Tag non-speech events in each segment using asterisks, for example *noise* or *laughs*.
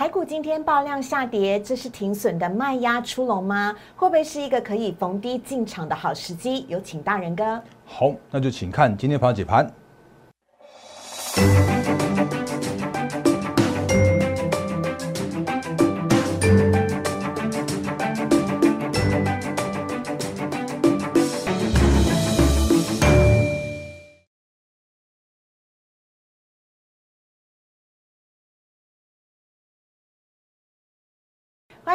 台股今天爆量下跌，这是停损的卖压出笼吗？会不会是一个可以逢低进场的好时机？有请大人哥。好，那就请看今天盘解盘。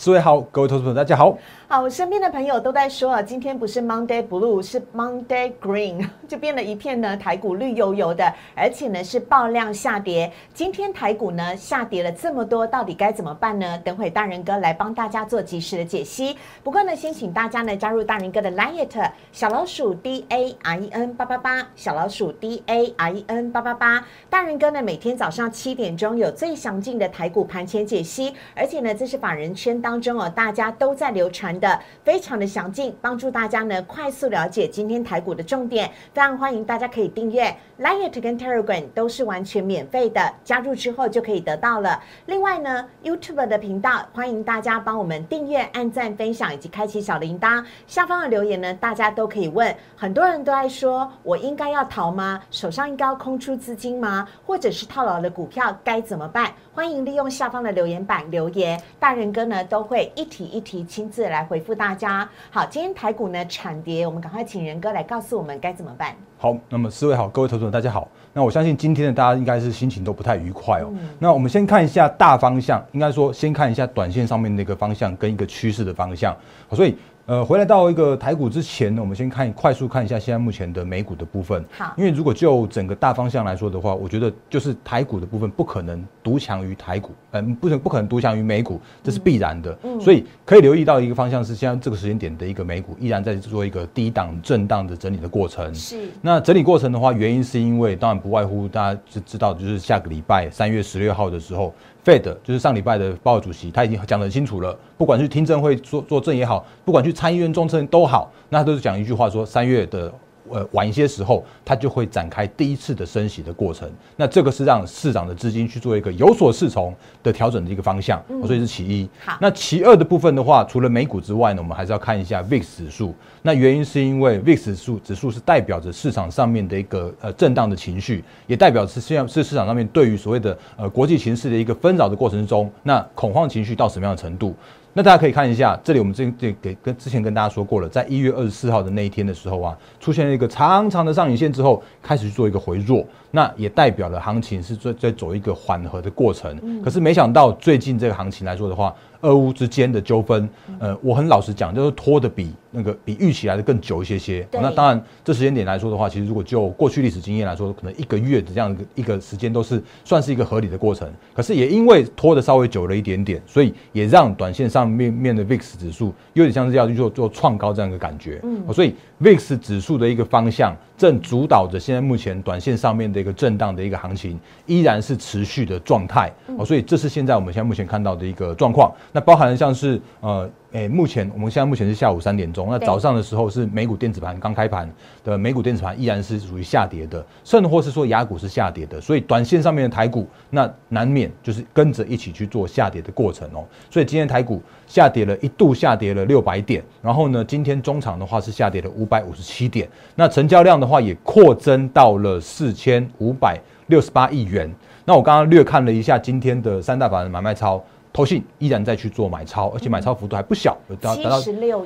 四位好，各位投资朋友大家好。好，我身边的朋友都在说啊，今天不是 Monday Blue，是 Monday Green，就变了一片呢，台股绿油油的，而且呢是爆量下跌。今天台股呢下跌了这么多，到底该怎么办呢？等会大人哥来帮大家做及时的解析。不过呢，先请大家呢加入大人哥的 Line 小老鼠 D A I N 八八八，小老鼠 D A I N 八八八。大人哥呢每天早上七点钟有最详尽的台股盘前解析，而且呢这是法人圈当中哦大家都在流传。的非常的详尽，帮助大家呢快速了解今天台股的重点。非常欢迎大家可以订阅 Lite 跟 Telegram 都是完全免费的，加入之后就可以得到了。另外呢，YouTube 的频道欢迎大家帮我们订阅、按赞、分享以及开启小铃铛。下方的留言呢，大家都可以问。很多人都在说，我应该要逃吗？手上应该要空出资金吗？或者是套牢的股票该怎么办？欢迎利用下方的留言板留言，大人哥呢都会一题一题亲自来回复大家。好，今天台股呢惨跌，我们赶快请仁哥来告诉我们该怎么办。好，那么四位好，各位投资者大家好。那我相信今天的大家应该是心情都不太愉快哦。那我们先看一下大方向，应该说先看一下短线上面的一个方向跟一个趋势的方向。所以。呃，回来到一个台股之前呢，我们先看快速看一下现在目前的美股的部分。好，因为如果就整个大方向来说的话，我觉得就是台股的部分不可能独强于台股，嗯，不能不可能独强于美股，这是必然的。嗯，所以可以留意到一个方向是，现在这个时间点的一个美股依然在做一个低档震荡的整理的过程。是。那整理过程的话，原因是因为当然不外乎大家是知道，就是下个礼拜三月十六号的时候。Fed 就是上礼拜的鲍尔主席，他已经讲得很清楚了。不管是听证会做做证也好，不管去参议院中证都好，那都是讲一句话，说三月的。呃，晚一些时候，它就会展开第一次的升息的过程。那这个是让市场的资金去做一个有所适从的调整的一个方向，所以是其一。好，那其二的部分的话，除了美股之外呢，我们还是要看一下 VIX 指数。那原因是因为 VIX 指数指数是代表着市场上面的一个呃震荡的情绪，也代表是现在是市场上面对于所谓的呃国际形势的一个纷扰的过程中，那恐慌情绪到什么样的程度？那大家可以看一下，这里我们这这给跟之前跟大家说过了，在一月二十四号的那一天的时候啊，出现了一个长长的上影线之后，开始去做一个回落，那也代表了行情是在在走一个缓和的过程。可是没想到最近这个行情来说的话，俄乌之间的纠纷，呃，我很老实讲，就是拖的比那个比预期来的更久一些些。那当然，这时间点来说的话，其实如果就过去历史经验来说，可能一个月的这样一个时间都是算是一个合理的过程。可是也因为拖的稍微久了一点点，所以也让短线上面面的 VIX 指数有点像是要去做做创高这样一个感觉。嗯，所以 VIX 指数的一个方向正主导着现在目前短线上面的一个震荡的一个行情，依然是持续的状态。哦，所以这是现在我们现在目前看到的一个状况。那包含像是呃，诶，目前我们现在目前是下午三点钟，那早上的时候是美股电子盘刚开盘的美股电子盘依然是属于下跌的，甚或是说雅股是下跌的，所以短线上面的台股那难免就是跟着一起去做下跌的过程哦。所以今天台股下跌了一度下跌了六百点，然后呢，今天中场的话是下跌了五百五十七点，那成交量的话也扩增到了四千五百六十八亿元。那我刚刚略看了一下今天的三大法人买卖超。投信依然在去做买超，而且买超幅度还不小，达达到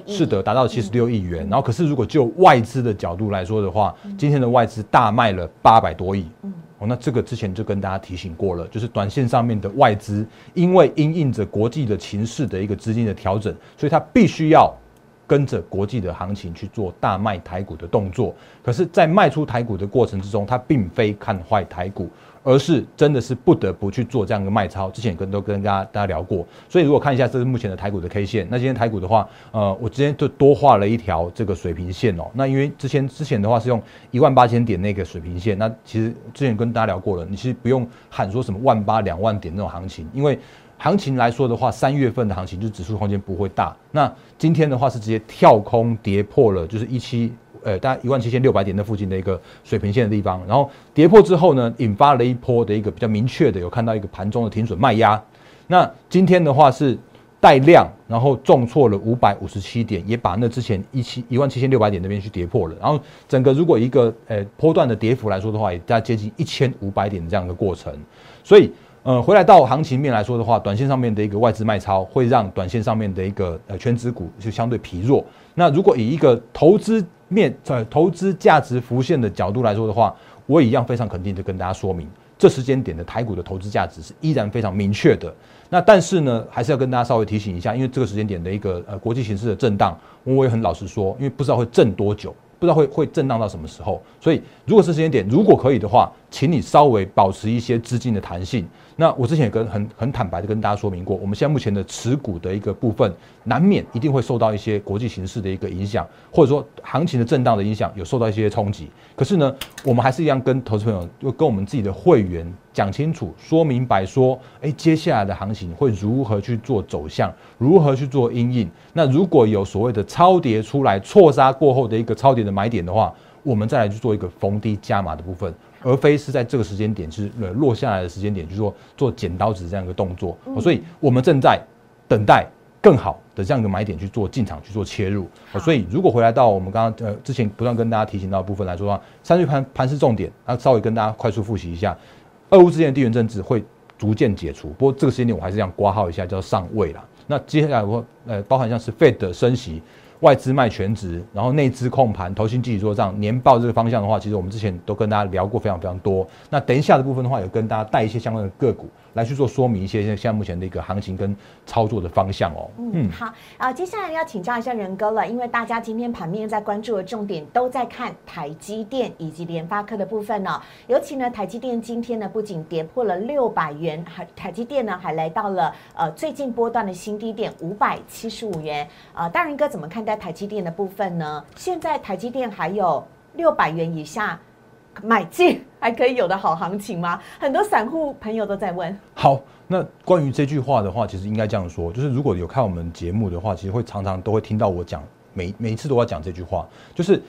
是的，达到七十六亿元。然后，可是如果就外资的角度来说的话，今天的外资大卖了八百多亿。那这个之前就跟大家提醒过了，就是短线上面的外资，因为因应着国际的情势的一个资金的调整，所以它必须要跟着国际的行情去做大卖台股的动作。可是，在卖出台股的过程之中，它并非看坏台股。而是真的是不得不去做这样一个卖超，之前跟都跟大家大家聊过，所以如果看一下这是目前的台股的 K 线，那今天台股的话，呃，我之前就多画了一条这个水平线哦。那因为之前之前的话是用一万八千点那个水平线，那其实之前跟大家聊过了，你其实不用喊说什么万八两万点那种行情，因为行情来说的话，三月份的行情就指数空间不会大。那今天的话是直接跳空跌破了，就是一七。呃大概一万七千六百点那附近的一个水平线的地方，然后跌破之后呢，引发了一波的一个比较明确的有看到一个盘中的停损卖压。那今天的话是带量，然后重挫了五百五十七点，也把那之前一七一万七千六百点那边去跌破了。然后整个如果一个呃波段的跌幅来说的话，也大概接近一千五百点的这样一个过程。所以呃回来到行情面来说的话，短线上面的一个外资卖超会让短线上面的一个呃全指股就相对疲弱。那如果以一个投资面在投资价值浮现的角度来说的话，我一样非常肯定的跟大家说明。这时间点的台股的投资价值是依然非常明确的。那但是呢，还是要跟大家稍微提醒一下，因为这个时间点的一个呃国际形势的震荡，我也很老实说，因为不知道会震多久，不知道会会震荡到什么时候。所以如果是时间点，如果可以的话，请你稍微保持一些资金的弹性。那我之前也跟很很坦白的跟大家说明过，我们现在目前的持股的一个部分，难免一定会受到一些国际形势的一个影响，或者说行情的震荡的影响，有受到一些冲击。可是呢，我们还是一样跟投资朋友，就跟我们自己的会员讲清楚、说明白，说，哎，接下来的行情会如何去做走向，如何去做阴影。那如果有所谓的超跌出来，错杀过后的一个超跌的买点的话，我们再来去做一个逢低加码的部分。而非是在这个时间点，是呃落下来的时间点，去做做剪刀子这样一个动作，所以我们正在等待更好的这样一个买点去做进场去做切入。所以如果回来到我们刚刚呃之前不断跟大家提醒到的部分来说的话，三日盘盘是重点，那稍微跟大家快速复习一下，俄乌之间的地缘政治会逐渐解除，不过这个时间点我还是这样挂号一下，叫上位啦。那接下来我呃包含像是 Fed 的升息。外资卖全值，然后内资控盘，投新积极做账，年报这个方向的话，其实我们之前都跟大家聊过非常非常多。那等一下的部分的话，有跟大家带一些相关的个股。来去做说明一些现在目前的一个行情跟操作的方向哦。嗯，好啊，接下来要请教一下仁哥了，因为大家今天盘面在关注的重点都在看台积电以及联发科的部分呢。尤其呢，台积电今天呢不仅跌破了六百元，还台积电呢还来到了呃最近波段的新低点五百七十五元。啊，大仁哥怎么看待台积电的部分呢？现在台积电还有六百元以下。买进 *laughs* 还可以有的好行情吗？很多散户朋友都在问。好，那关于这句话的话，其实应该这样说，就是如果有看我们节目的话，其实会常常都会听到我讲，每每一次都要讲这句话，就是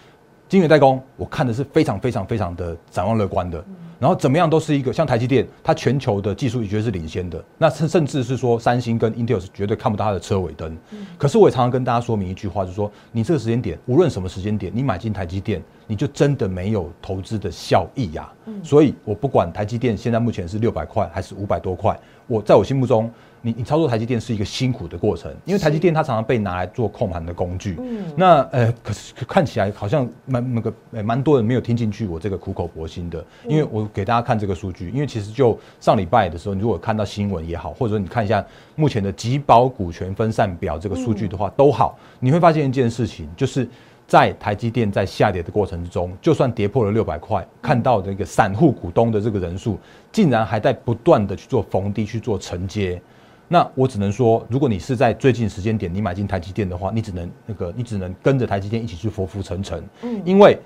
金源代工，我看的是非常非常非常的展望乐观的。然后怎么样都是一个像台积电，它全球的技术绝对是领先的。那甚甚至是说三星跟 Intel 是绝对看不到它的车尾灯。可是我也常常跟大家说明一句话，就是说你这个时间点，无论什么时间点，你买进台积电，你就真的没有投资的效益呀。所以我不管台积电现在目前是六百块还是五百多块，我在我心目中。你你操作台积电是一个辛苦的过程，因为台积电它常常被拿来做控盘的工具。嗯，那呃，可是看起来好像蛮那个呃蛮多人没有听进去我这个苦口婆心的，因为我给大家看这个数据，因为其实就上礼拜的时候，你如果看到新闻也好，或者说你看一下目前的集保股权分散表这个数据的话，都好，你会发现一件事情，就是在台积电在下跌的过程之中，就算跌破了六百块，看到这个散户股东的这个人数，竟然还在不断的去做逢低去做承接。那我只能说，如果你是在最近时间点你买进台积电的话，你只能那个，你只能跟着台积电一起去浮浮沉沉。嗯，因为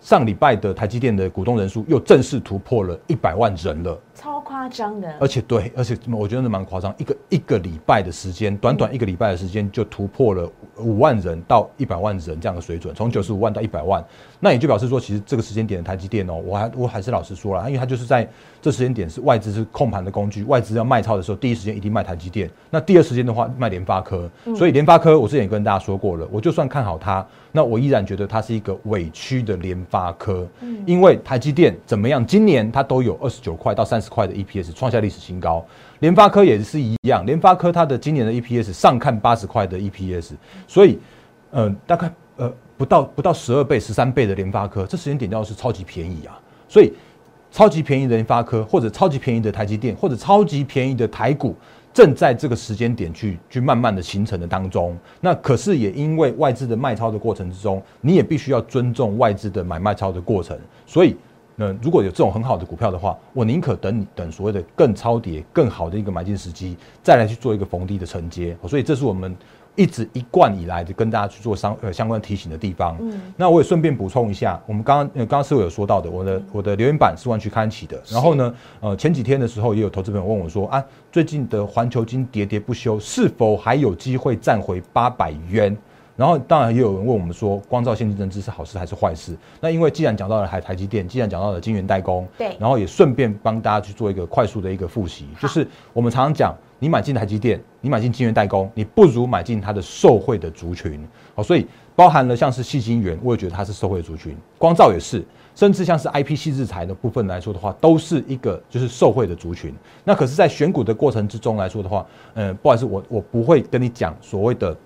上礼拜的台积电的股东人数又正式突破了一百万人了，超夸张的。而且对，而且我觉得是蛮夸张，一个一个礼拜的时间，短短一个礼拜的时间就突破了五万人到一百万人这样的水准，从九十五万到一百万。那也就表示说，其实这个时间点的台积电哦，我还我还是老实说了，因为它就是在这时间点是外资是控盘的工具，外资要卖超的时候，第一时间一定卖台积电。那第二时间的话，卖联发科。所以联发科，我之前也跟大家说过了，我就算看好它，那我依然觉得它是一个委屈的联发科。嗯，因为台积电怎么样，今年它都有二十九块到三十块的 EPS 创下历史新高，联发科也是一样，联发科它的今年的 EPS 上看八十块的 EPS，所以，嗯，大概呃。不到不到十二倍、十三倍的联发科，这时间点要是超级便宜啊！所以超级便宜的联发科，或者超级便宜的台积电，或者超级便宜的台股，正在这个时间点去去慢慢的形成的当中。那可是也因为外资的卖超的过程之中，你也必须要尊重外资的买卖超的过程。所以，那如果有这种很好的股票的话，我宁可等你等所谓的更超跌、更好的一个买进时机，再来去做一个逢低的承接。所以，这是我们。一直一贯以来的跟大家去做相呃相关提醒的地方，嗯，那我也顺便补充一下，我们刚刚呃刚刚师傅有说到的，我的我的留言板是万区刊起的，然后呢，呃前几天的时候也有投资朋友问我说啊，最近的环球金喋喋不休，是否还有机会站回八百元？然后当然也有人问我们说，光照现金增资是好事还是坏事？那因为既然讲到了台台积电，既然讲到了晶圆代工，对，然后也顺便帮大家去做一个快速的一个复习，就是我们常常讲，你买进台积电，你买进晶圆代工，你不如买进它的受惠的族群。好，所以包含了像是细晶圆，我也觉得它是受惠族群，光照也是，甚至像是 I P C 制材的部分来说的话，都是一个就是受惠的族群。那可是，在选股的过程之中来说的话，嗯，不好意思，我我不会跟你讲所谓的。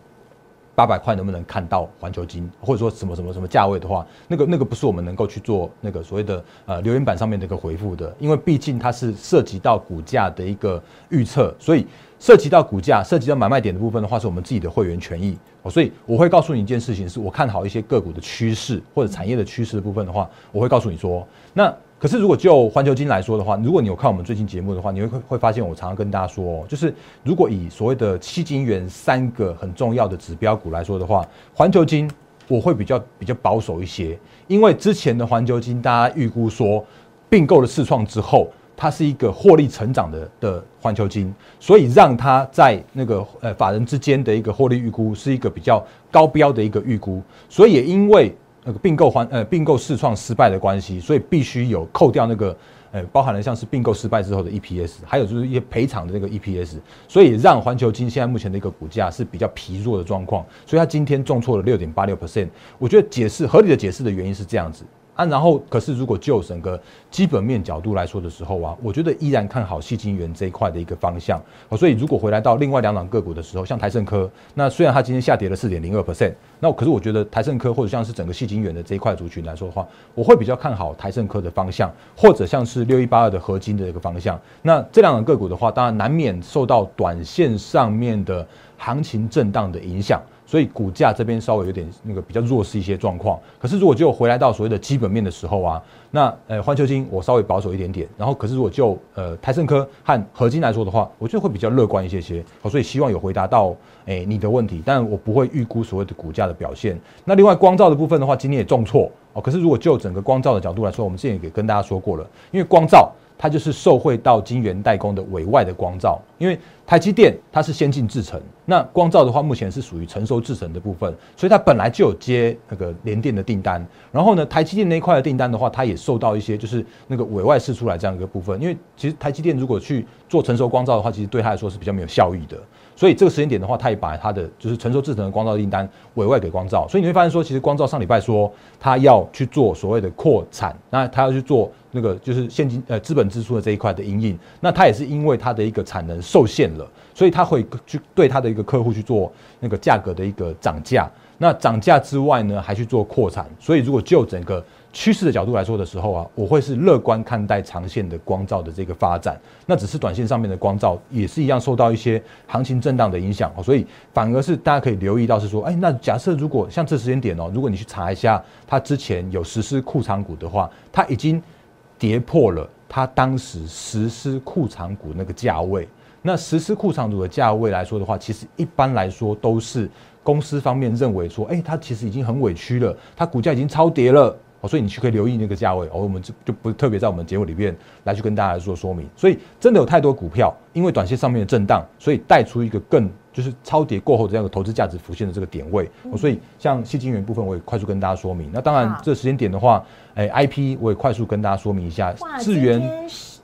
八百块能不能看到环球金，或者说什么什么什么价位的话，那个那个不是我们能够去做那个所谓的呃留言板上面的一个回复的，因为毕竟它是涉及到股价的一个预测，所以涉及到股价、涉及到买卖点的部分的话，是我们自己的会员权益哦，所以我会告诉你一件事情，是我看好一些个股的趋势或者产业的趋势的部分的话，我会告诉你说那。可是，如果就环球金来说的话，如果你有看我们最近节目的话，你会会发现，我常常跟大家说，就是如果以所谓的七金元三个很重要的指标股来说的话，环球金我会比较比较保守一些，因为之前的环球金大家预估说并购了四创之后，它是一个获利成长的的环球金，所以让它在那个呃法人之间的一个获利预估是一个比较高标的一个预估，所以也因为。那个并购环呃并购试创失败的关系，所以必须有扣掉那个呃包含了像是并购失败之后的 EPS，还有就是一些赔偿的那个 EPS，所以让环球金现在目前的一个股价是比较疲弱的状况，所以它今天重挫了六点八六 percent。我觉得解释合理的解释的原因是这样子。啊，然后可是如果就整个基本面角度来说的时候啊，我觉得依然看好细晶圆这一块的一个方向。哦，所以如果回来到另外两档个股的时候，像台盛科，那虽然它今天下跌了四点零二 percent，那可是我觉得台盛科或者像是整个细晶圆的这一块族群来说的话，我会比较看好台盛科的方向，或者像是六一八二的合金的一个方向。那这两档个股的话，当然难免受到短线上面的行情震荡的影响。所以股价这边稍微有点那个比较弱势一些状况，可是如果就回来到所谓的基本面的时候啊，那呃环球金我稍微保守一点点，然后可是如果就呃台盛科和合金来说的话，我觉得会比较乐观一些些，所以希望有回答到诶你的问题，但我不会预估所谓的股价的表现。那另外光照的部分的话，今天也重挫哦，可是如果就整个光照的角度来说，我们之前也跟大家说过了，因为光照。它就是受惠到晶圆代工的委外的光照，因为台积电它是先进制程，那光照的话目前是属于成熟制程的部分，所以它本来就有接那个联电的订单。然后呢，台积电那一块的订单的话，它也受到一些就是那个委外释出来这样一个部分。因为其实台积电如果去做成熟光照的话，其实对它来说是比较没有效益的。所以这个时间点的话，它也把它的就是成熟制程的光照订单委外给光照。所以你会发现说，其实光照上礼拜说它要去做所谓的扩产，那它要去做。那个就是现金呃资本支出的这一块的阴影，那它也是因为它的一个产能受限了，所以它会去对它的一个客户去做那个价格的一个涨价。那涨价之外呢，还去做扩产。所以如果就整个趋势的角度来说的时候啊，我会是乐观看待长线的光照的这个发展。那只是短线上面的光照也是一样受到一些行情震荡的影响，所以反而是大家可以留意到是说，哎，那假设如果像这时间点哦，如果你去查一下它之前有实施库藏股的话，它已经。跌破了它当时实施库藏股那个价位，那实施库藏股的价位来说的话，其实一般来说都是公司方面认为说，哎，它其实已经很委屈了，它股价已经超跌了。哦，所以你去可以留意那个价位，哦，我们就就不特别在我们节目里面来去跟大家做说明。所以真的有太多股票，因为短线上面的震荡，所以带出一个更就是超跌过后的这样的投资价值浮现的这个点位。哦，所以像细金元部分，我也快速跟大家说明。那当然，这时间点的话，哎，I P 我也快速跟大家说明一下，智源。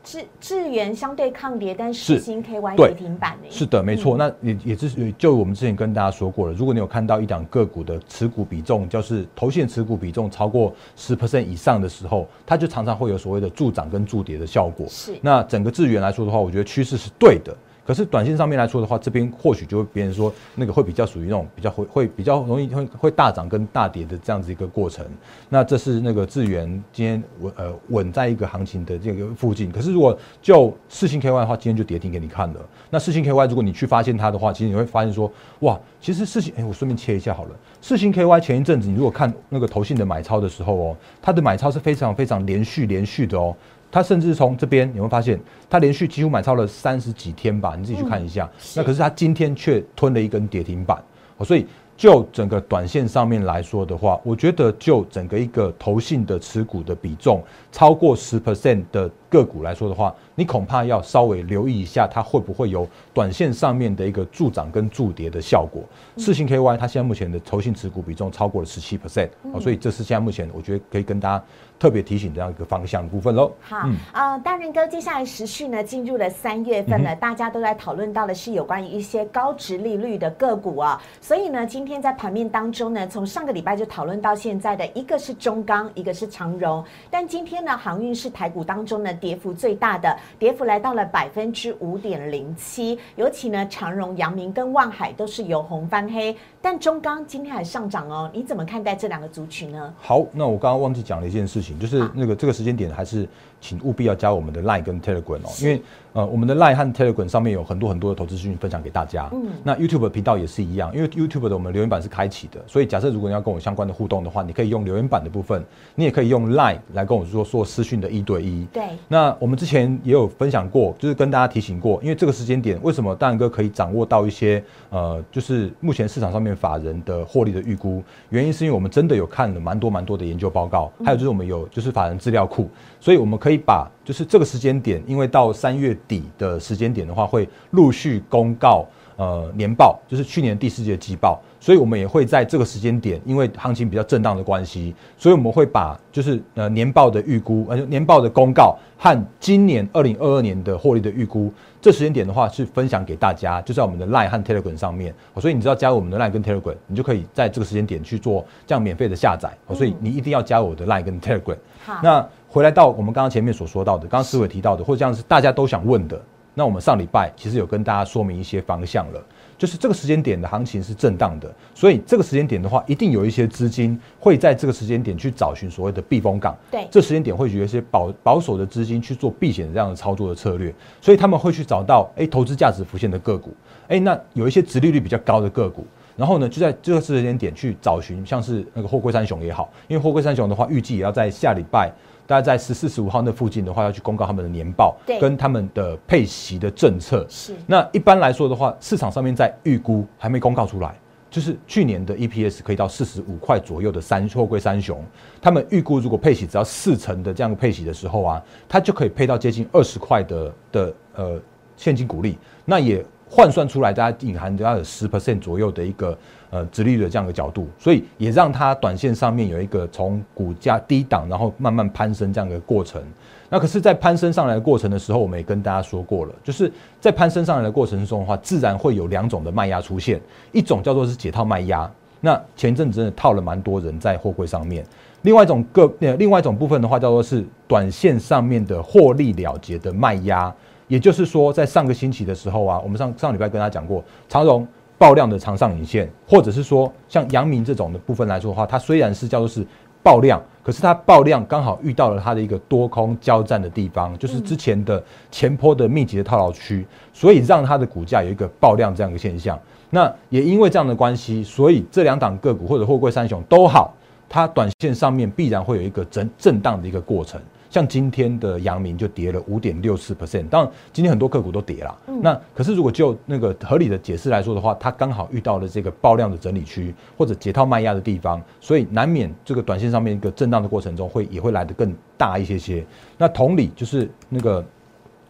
智智源相对抗跌，但是新 KY 跌停板呢？是的，没错。那也也是就我们之前跟大家说过了，如果你有看到一档个股的持股比重，就是头线持股比重超过十 percent 以上的时候，它就常常会有所谓的助涨跟助跌的效果。是。那整个智源来说的话，我觉得趋势是对的。可是短线上面来说的话，这边或许就会别人说那个会比较属于那种比较会会比较容易会会大涨跟大跌的这样子一个过程。那这是那个智源今天稳呃稳在一个行情的这个附近。可是如果就四星 KY 的话，今天就跌停给你看了。那四星 KY 如果你去发现它的话，其实你会发现说哇，其实四星哎，我顺便切一下好了。四星 KY 前一阵子你如果看那个投信的买超的时候哦，它的买超是非常非常连续连续的哦。它甚至从这边你会发现，他连续几乎买超了三十几天吧，你自己去看一下。那可是他今天却吞了一根跌停板，所以就整个短线上面来说的话，我觉得就整个一个投信的持股的比重超过十 percent 的个股来说的话，你恐怕要稍微留意一下，它会不会有短线上面的一个助涨跟助跌的效果。四星 KY 它现在目前的投信持股比重超过了十七 percent，所以这是现在目前我觉得可以跟大家特别提醒这样一个方向的部分喽。好，呃，大仁哥，接下来时序呢进入了三月份了，大家都在讨论到的是有关于一些高值利率的个股啊，所以呢，今天在盘面当中呢，从上个礼拜就讨论到现在的一个是中钢，一个是长荣，但今天呢，航运是台股当中呢跌幅最大的，跌幅来到了百分之五点零七，尤其呢，长荣、阳明跟万海都是由红翻黑，但中钢今天还上涨哦，你怎么看待这两个族群呢？好，那我刚刚忘记讲了一件事情，就是那个这个时间点还是请务必要加我们的 Line 跟 Telegram 哦，因为。呃，我们的 Line 和 Telegram 上面有很多很多的投资资讯分享给大家。嗯，那 YouTube 频道也是一样，因为 YouTube 的我们留言板是开启的，所以假设如果你要跟我相关的互动的话，你可以用留言板的部分，你也可以用 Line 来跟我说说私讯的一对一。对。那我们之前也有分享过，就是跟大家提醒过，因为这个时间点，为什么大哥可以掌握到一些呃，就是目前市场上面法人的获利的预估？原因是因为我们真的有看了蛮多蛮多的研究报告，还有就是我们有就是法人资料库，所以我们可以把就是这个时间点，因为到三月底的时间。点的话会陆续公告呃年报，就是去年第四季的季报，所以我们也会在这个时间点，因为行情比较震荡的关系，所以我们会把就是呃年报的预估，呃年报的公告和今年二零二二年的获利的预估，这时间点的话是分享给大家，就在我们的 Line 和 Telegram 上面，所以你只要加入我们的 Line 跟 Telegram，你就可以在这个时间点去做这样免费的下载，所以你一定要加入我的 Line 跟 Telegram。好，那回来到我们刚刚前面所说到的，刚刚思伟提到的，或者这样是大家都想问的。那我们上礼拜其实有跟大家说明一些方向了，就是这个时间点的行情是震荡的，所以这个时间点的话，一定有一些资金会在这个时间点去找寻所谓的避风港。对，这时间点会有一些保保守的资金去做避险这样的操作的策略，所以他们会去找到哎投资价值浮现的个股，哎那有一些殖利率比较高的个股，然后呢就在这个时间点去找寻像是那个货柜三雄也好，因为货柜三雄的话预计也要在下礼拜。大家在十四、十五号那附近的话，要去公告他们的年报，跟他们的配息的政策。是。那一般来说的话，市场上面在预估还没公告出来，就是去年的 EPS 可以到四十五块左右的三货柜三雄，他们预估如果配息只要四成的这样的配息的时候啊，它就可以配到接近二十块的的呃现金股利，那也换算出来，大家隐含都要有十 percent 左右的一个。呃，直利率的这样的角度，所以也让它短线上面有一个从股价低档，然后慢慢攀升这样的过程。那可是，在攀升上来的过程的时候，我们也跟大家说过了，就是在攀升上来的过程中的话，自然会有两种的卖压出现，一种叫做是解套卖压。那前阵子真的套了蛮多人在货柜上面。另外一种个，另外一种部分的话，叫做是短线上面的获利了结的卖压。也就是说，在上个星期的时候啊，我们上上礼拜跟大家讲过，长荣。爆量的长上影线，或者是说像阳明这种的部分来说的话，它虽然是叫做是爆量，可是它爆量刚好遇到了它的一个多空交战的地方，就是之前的前坡的密集的套牢区，所以让它的股价有一个爆量这样一个现象。那也因为这样的关系，所以这两档个股或者货柜三雄都好，它短线上面必然会有一个震震荡的一个过程。像今天的阳明就跌了五点六四 percent，当然今天很多个股都跌了。那可是如果就那个合理的解释来说的话，它刚好遇到了这个爆量的整理区或者解套卖压的地方，所以难免这个短线上面一个震荡的过程中会也会来得更大一些些。那同理就是那个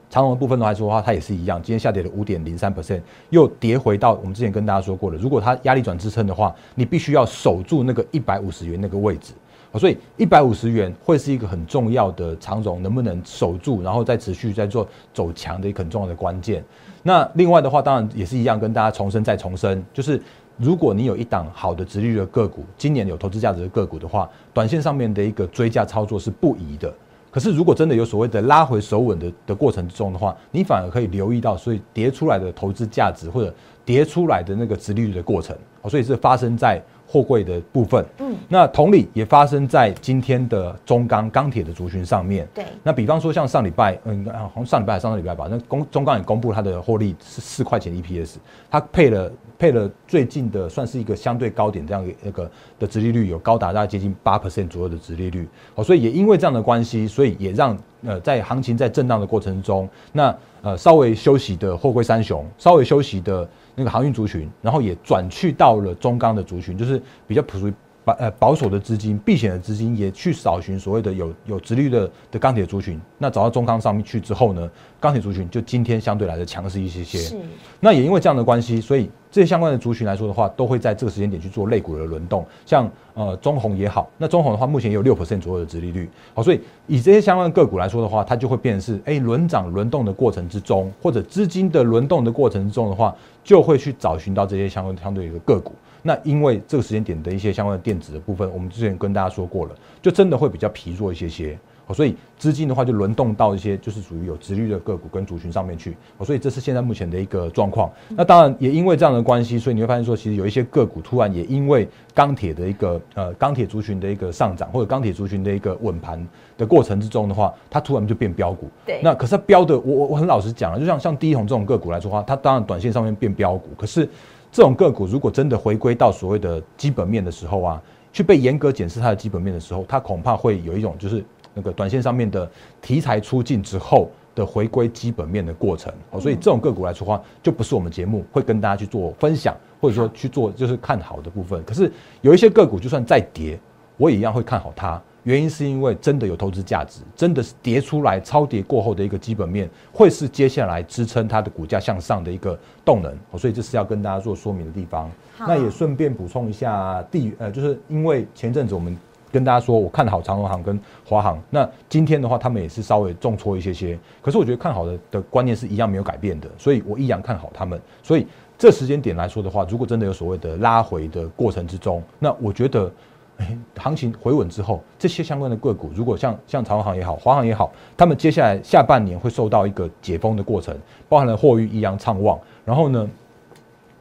长龙的部分来说的话，它也是一样，今天下跌了五点零三 percent，又跌回到我们之前跟大家说过的，如果它压力转支撑的话，你必须要守住那个一百五十元那个位置。所以一百五十元会是一个很重要的长融能不能守住，然后再持续在做走强的一个很重要的关键。那另外的话，当然也是一样，跟大家重申再重申，就是如果你有一档好的直利率的个股，今年有投资价值的个股的话，短线上面的一个追加操作是不宜的。可是如果真的有所谓的拉回手稳的的过程之中的话，你反而可以留意到，所以跌出来的投资价值或者跌出来的那个直利率的过程，所以是发生在。货柜的部分，嗯，那同理也发生在今天的中钢钢铁的族群上面。对，那比方说像上礼拜，嗯，好像上礼拜还是上个礼拜吧，那公中钢也公布它的获利是四块钱 EPS，它配了配了最近的算是一个相对高点这样一个的殖利率，有高达大概接近八 percent 左右的殖利率。哦，所以也因为这样的关系，所以也让呃在行情在震荡的过程中，那呃稍微休息的货柜三雄，稍微休息的。那个航运族群，然后也转去到了中钢的族群，就是比较属于保呃保守的资金、避险的资金也去找寻所谓的有有直率的的钢铁族群，那找到中钢上面去之后呢，钢铁族群就今天相对来的强势一些些。是，那也因为这样的关系，所以这些相关的族群来说的话，都会在这个时间点去做类股的轮动。像呃中红也好，那中红的话目前也有六 percent 左右的殖利率，好，所以以这些相关的个股来说的话，它就会变成是哎轮涨轮动的过程之中，或者资金的轮动的过程之中的话，就会去找寻到这些相关相对一个个股。那因为这个时间点的一些相关的电子的部分，我们之前跟大家说过了，就真的会比较疲弱一些些，所以资金的话就轮动到一些就是属于有直率的个股跟族群上面去，所以这是现在目前的一个状况。那当然也因为这样的关系，所以你会发现说，其实有一些个股突然也因为钢铁的一个呃钢铁族群的一个上涨，或者钢铁族群的一个稳盘的过程之中的话，它突然就变标股。对。那可是它标的，我我我很老实讲了，就像像第一桶这种个股来说的话，它当然短线上面变标股，可是。这种个股如果真的回归到所谓的基本面的时候啊，去被严格检视它的基本面的时候，它恐怕会有一种就是那个短线上面的题材出尽之后的回归基本面的过程。哦，所以这种个股来说话，就不是我们节目会跟大家去做分享，或者说去做就是看好的部分。可是有一些个股就算再跌，我也一样会看好它。原因是因为真的有投资价值，真的是跌出来超跌过后的一个基本面，会是接下来支撑它的股价向上的一个动能，所以这是要跟大家做说明的地方。那也顺便补充一下，地呃，就是因为前阵子我们跟大家说，我看好长荣航跟华航，那今天的话他们也是稍微重挫一些些，可是我觉得看好的的观念是一样没有改变的，所以我依然看好他们。所以这时间点来说的话，如果真的有所谓的拉回的过程之中，那我觉得。哎，行情回稳之后，这些相关的个股，如果像像长航也好，华航也好，他们接下来下半年会受到一个解封的过程，包含了货运一样畅旺，然后呢，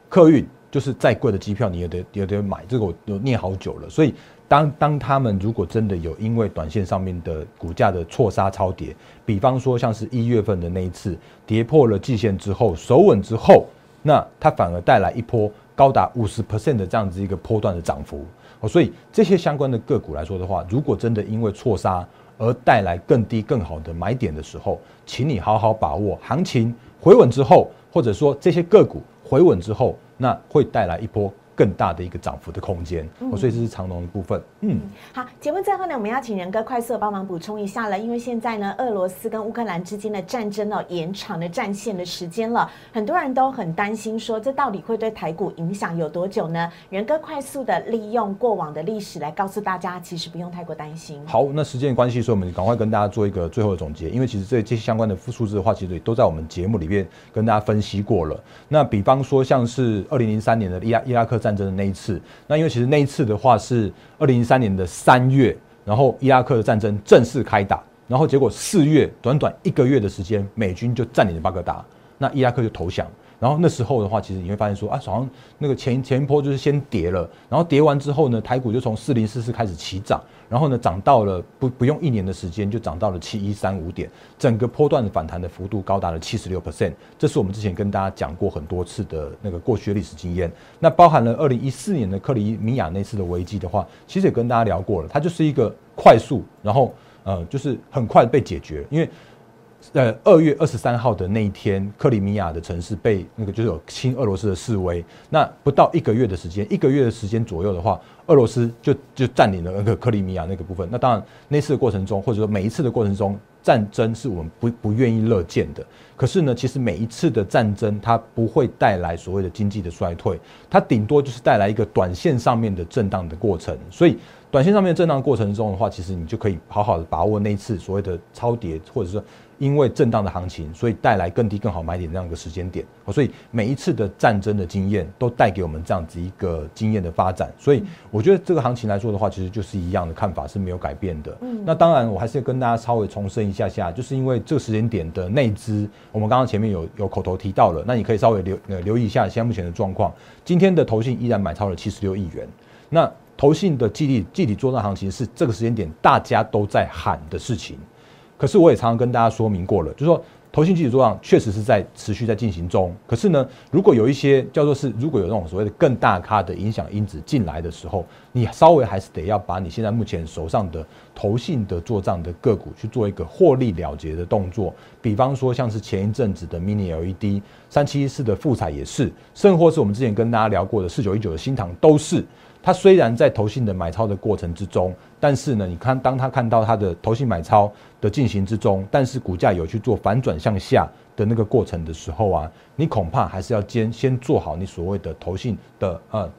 客运就是再贵的机票你也得也得买，这个我有念好久了。所以当当他们如果真的有因为短线上面的股价的错杀超跌，比方说像是一月份的那一次跌破了季线之后守稳之后，那它反而带来一波高达五十 percent 的这样子一个波段的涨幅。哦，所以这些相关的个股来说的话，如果真的因为错杀而带来更低、更好的买点的时候，请你好好把握行情回稳之后，或者说这些个股回稳之后，那会带来一波。更大的一个涨幅的空间，所以这是长龙的部分。嗯，好，节目最后呢，我们要请仁哥快速帮忙补充一下了，因为现在呢，俄罗斯跟乌克兰之间的战争呢，延长了战线的时间了，很多人都很担心，说这到底会对台股影响有多久呢？仁哥快速的利用过往的历史来告诉大家，其实不用太过担心。好，那时间关系，所以我们赶快跟大家做一个最后的总结，因为其实这这些相关的数字的话，其实也都在我们节目里面跟大家分析过了。那比方说，像是二零零三年的伊拉伊拉克战战争的那一次，那因为其实那一次的话是二零一三年的三月，然后伊拉克的战争正式开打，然后结果四月短短一个月的时间，美军就占领了巴格达，那伊拉克就投降。然后那时候的话，其实你会发现说啊，好像那个前前一波就是先跌了，然后跌完之后呢，台股就从四零四四开始起涨，然后呢涨到了不不用一年的时间就涨到了七一三五点，整个波段的反弹的幅度高达了七十六 percent，这是我们之前跟大家讲过很多次的那个过去的历史经验。那包含了二零一四年的克里米亚那次的危机的话，其实也跟大家聊过了，它就是一个快速，然后呃就是很快被解决，因为。呃，二月二十三号的那一天，克里米亚的城市被那个就是有亲俄罗斯的示威。那不到一个月的时间，一个月的时间左右的话，俄罗斯就就占领了那个克里米亚那个部分。那当然，那次的过程中，或者说每一次的过程中，战争是我们不不愿意乐见的。可是呢，其实每一次的战争，它不会带来所谓的经济的衰退，它顶多就是带来一个短线上面的震荡的过程。所以，短线上面震荡过程中的话，其实你就可以好好的把握那一次所谓的超跌，或者说。因为震荡的行情，所以带来更低、更好买点这样一个时间点。所以每一次的战争的经验，都带给我们这样子一个经验的发展。所以我觉得这个行情来说的话，其实就是一样的看法是没有改变的。嗯，那当然我还是要跟大家稍微重申一下下，就是因为这个时间点的内资，我们刚刚前面有有口头提到了，那你可以稍微留呃留意一下现在目前的状况。今天的投信依然买超了七十六亿元。那投信的基地具体做账行情是这个时间点大家都在喊的事情。可是我也常常跟大家说明过了，就是说，投信基础作上确实是在持续在进行中。可是呢，如果有一些叫做是，如果有那种所谓的更大咖的影响因子进来的时候，你稍微还是得要把你现在目前手上的投信的做账的个股去做一个获利了结的动作。比方说，像是前一阵子的 Mini LED 三七一四的富彩也是，甚或是我们之前跟大家聊过的四九一九的新塘都是。它虽然在投信的买超的过程之中，但是呢，你看当他看到它的投信买超的进行之中，但是股价有去做反转向下的那个过程的时候啊，你恐怕还是要先先做好你所谓的投信的呃，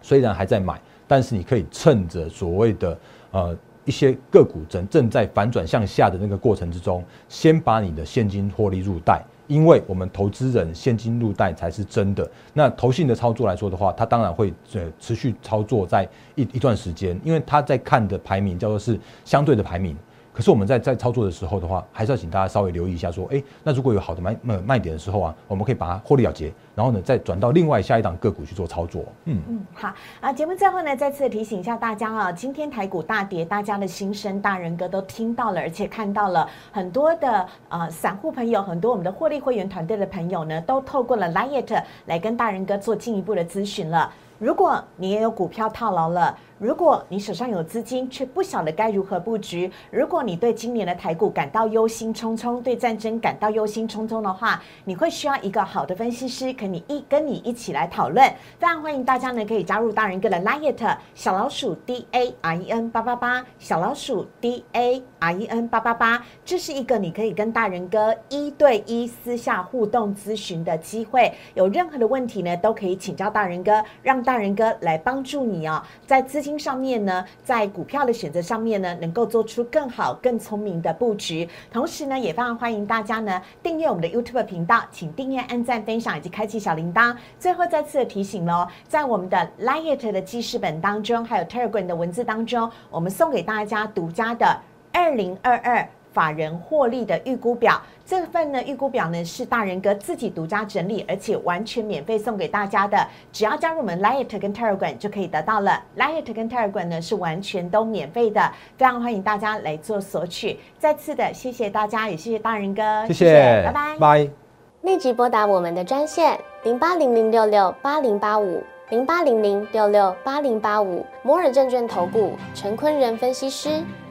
虽然还在买，但是你可以趁着所谓的呃一些个股正正在反转向下的那个过程之中，先把你的现金获利入袋。因为我们投资人现金入袋才是真的。那投信的操作来说的话，它当然会呃持续操作在一一段时间，因为他在看的排名叫做是相对的排名。可是我们在在操作的时候的话，还是要请大家稍微留意一下，说，哎，那如果有好的卖卖卖点的时候啊，我们可以把它获利了结，然后呢，再转到另外下一档个股去做操作。嗯嗯，好啊。节目最后呢，再次提醒一下大家啊，今天台股大跌，大家的心声大人哥都听到了，而且看到了很多的呃散户朋友，很多我们的获利会员团队的朋友呢，都透过了 Liet 来跟大人哥做进一步的咨询了。如果你也有股票套牢了。如果你手上有资金，却不晓得该如何布局；如果你对今年的台股感到忧心忡忡，对战争感到忧心忡忡的话，你会需要一个好的分析师，可你一跟你一起来讨论。非常欢迎大家呢，可以加入大人哥的 Liet 小老鼠 D A R E N 八八八小老鼠 D A R E N 八八八，这是一个你可以跟大人哥一对一私下互动咨询的机会。有任何的问题呢，都可以请教大人哥，让大人哥来帮助你哦，在资金。上面呢，在股票的选择上面呢，能够做出更好、更聪明的布局。同时呢，也非常欢迎大家呢订阅我们的 YouTube 频道，请订阅、按赞、分享以及开启小铃铛。最后再次的提醒喽，在我们的 Liet 的记事本当中，还有 Telegram 的文字当中，我们送给大家独家的二零二二。法人获利的预估表，这份呢预估表呢是大人哥自己独家整理，而且完全免费送给大家的。只要加入我们 Light 跟 Telegram 就可以得到了。Light 跟 Telegram 呢是完全都免费的，非常欢迎大家来做索取。再次的谢谢大家，也谢谢大人哥，谢谢，拜拜，拜。立即拨打我们的专线零八零零六六八零八五零八零零六六八零八五摩尔证券投顾陈坤仁分析师。